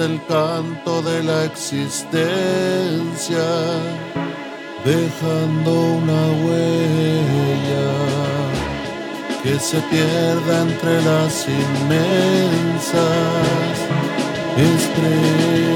el canto de la existencia, dejando una huella que se pierda entre las inmensas estrellas.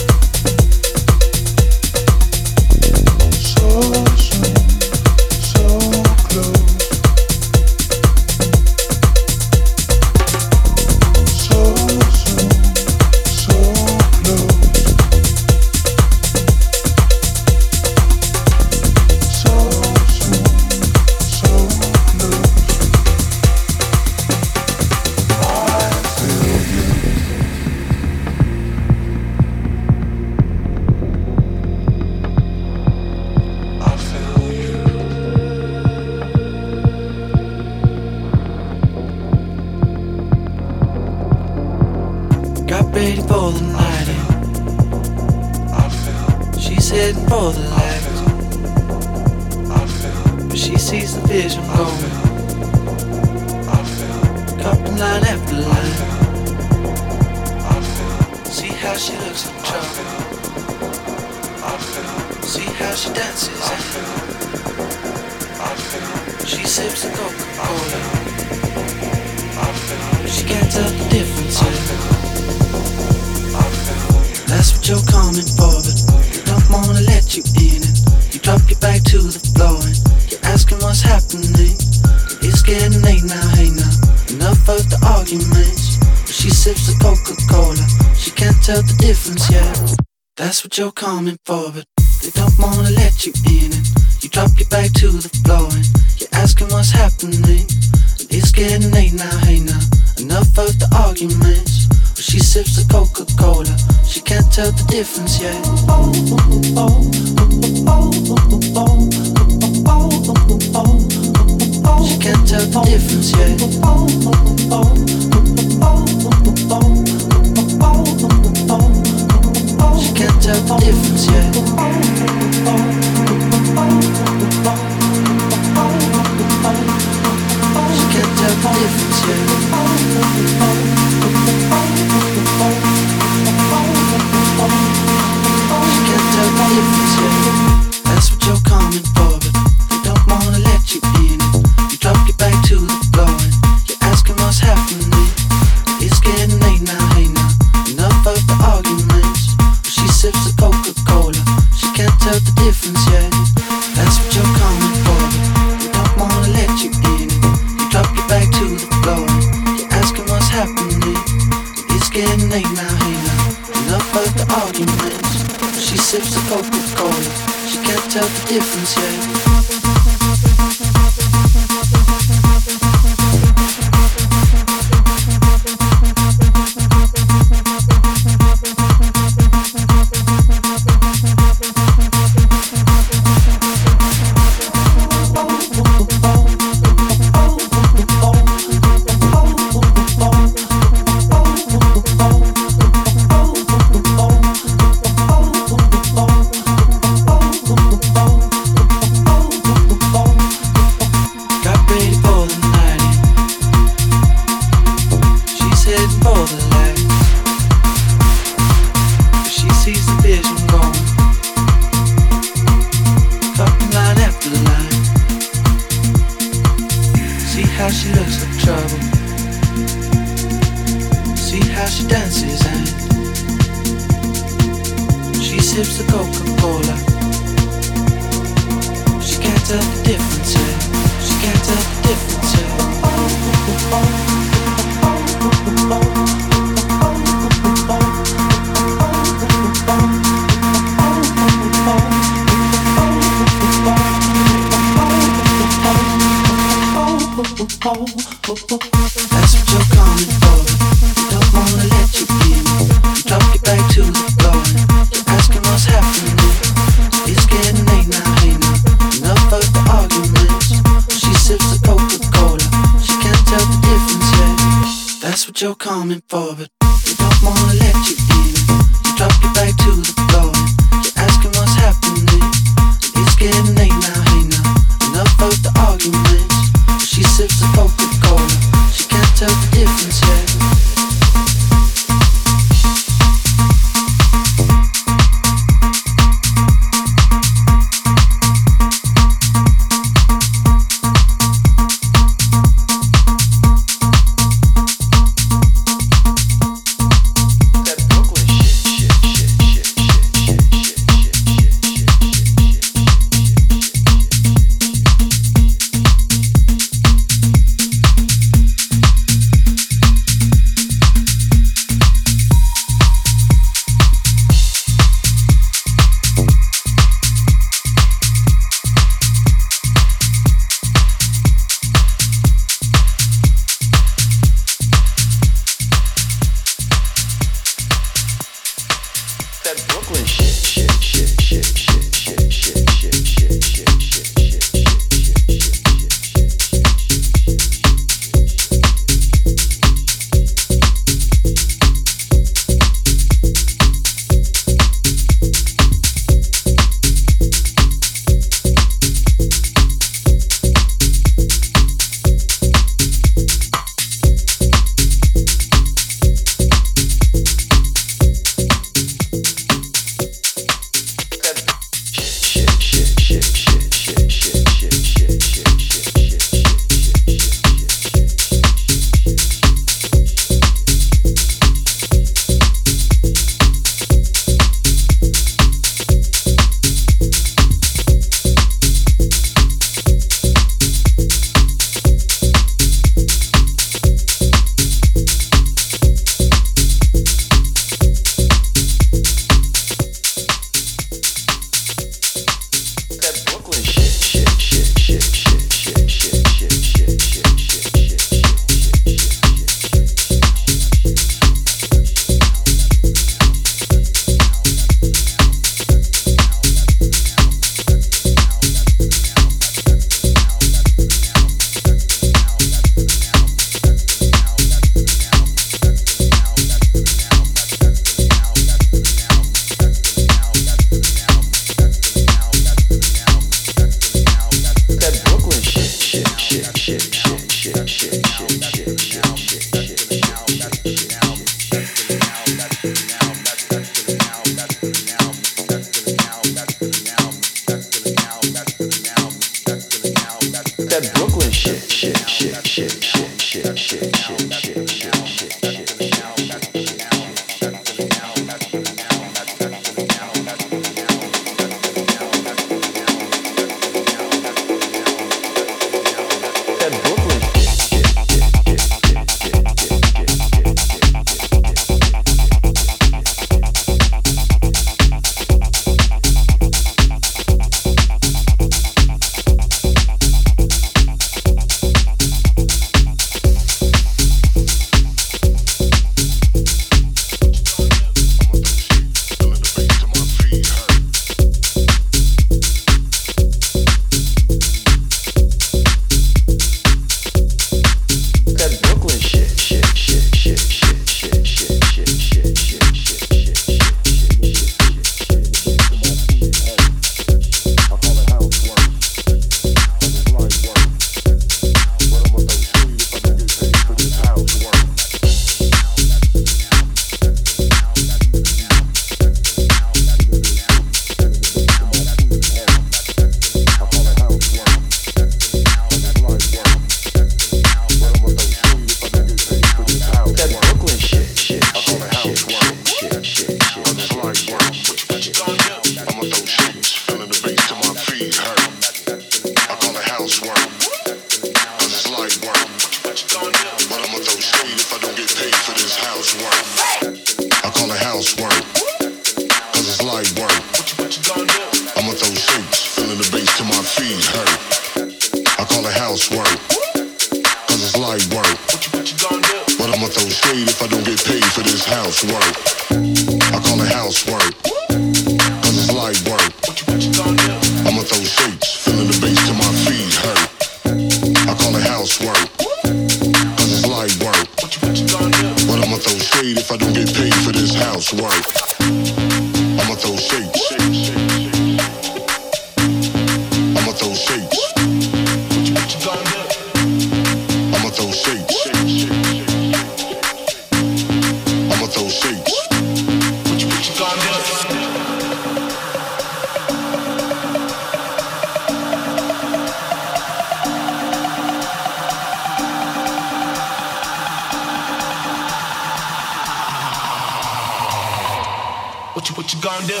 What you, what you gonna do?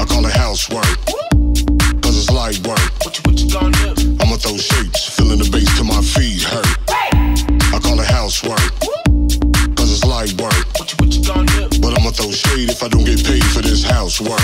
I call it housework. Cause it's light work. What you, what you gonna do? I'ma throw shapes, filling the bass till my feet hurt. I call it housework. Cause it's light work. What you, what you gonna do? But I'ma throw shade if I don't get paid for this housework.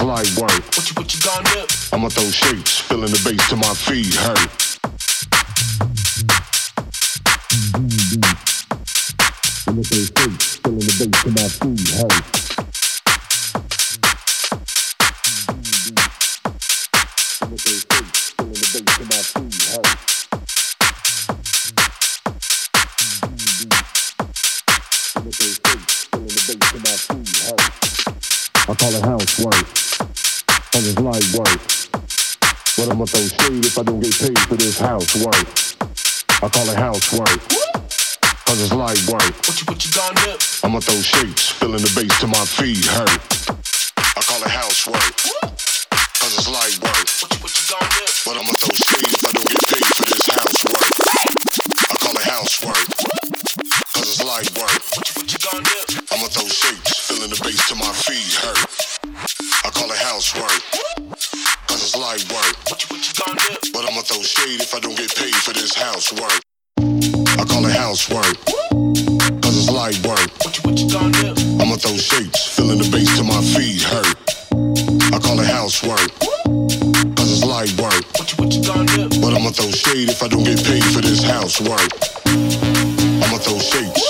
Light work. What you, what you gonna do? I'ma throw shapes, feeling the bass till my feet hurt. I'ma throw shapes, feeling the bass till my feet hurt. I'ma throw shapes, feeling the bass till my feet hurt. I'ma throw shapes, feeling the bass till my feet hurt. I call it housework. Cause it's light work. But I'ma throw shade if I don't get paid for this housework. I call it housework. Cause it's light work. What you, what you gonna do? I'ma throw shapes, feeling the bass till my feet hurt. I call it housework. Cause it's light work. What you, what you gonna do? But I'ma throw shade if I don't get paid for this housework. I call it housework. Cause it's light work. What you, what you gonna do? I'ma throw shapes, feeling the bass till my feet hurt. I call it housework. Cause it's light work. But I'ma throw shade if I don't get paid for this housework. I call it housework. Cause it's light work. I'ma throw shapes, filling the bass till my feet hurt. I call it housework. Cause it's light work. But I'ma throw shade if I don't get paid for this housework. I'ma throw shapes.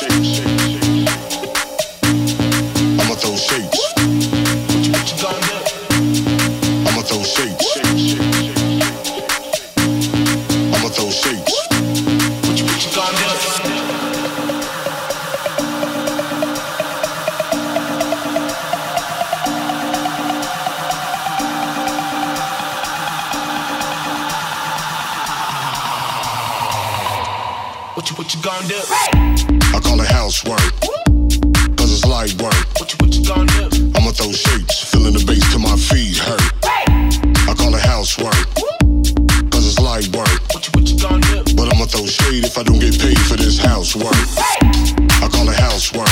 I'ma throw shapes. Gonna do? I call it housework. Cause it's light work. What you, what you gonna do? I'ma throw shapes, feeling the bass till my feet hurt. I call it housework. Cause it's light work. What you, what you gonna do? But I'ma throw shade if I don't get paid for this housework. I call it housework.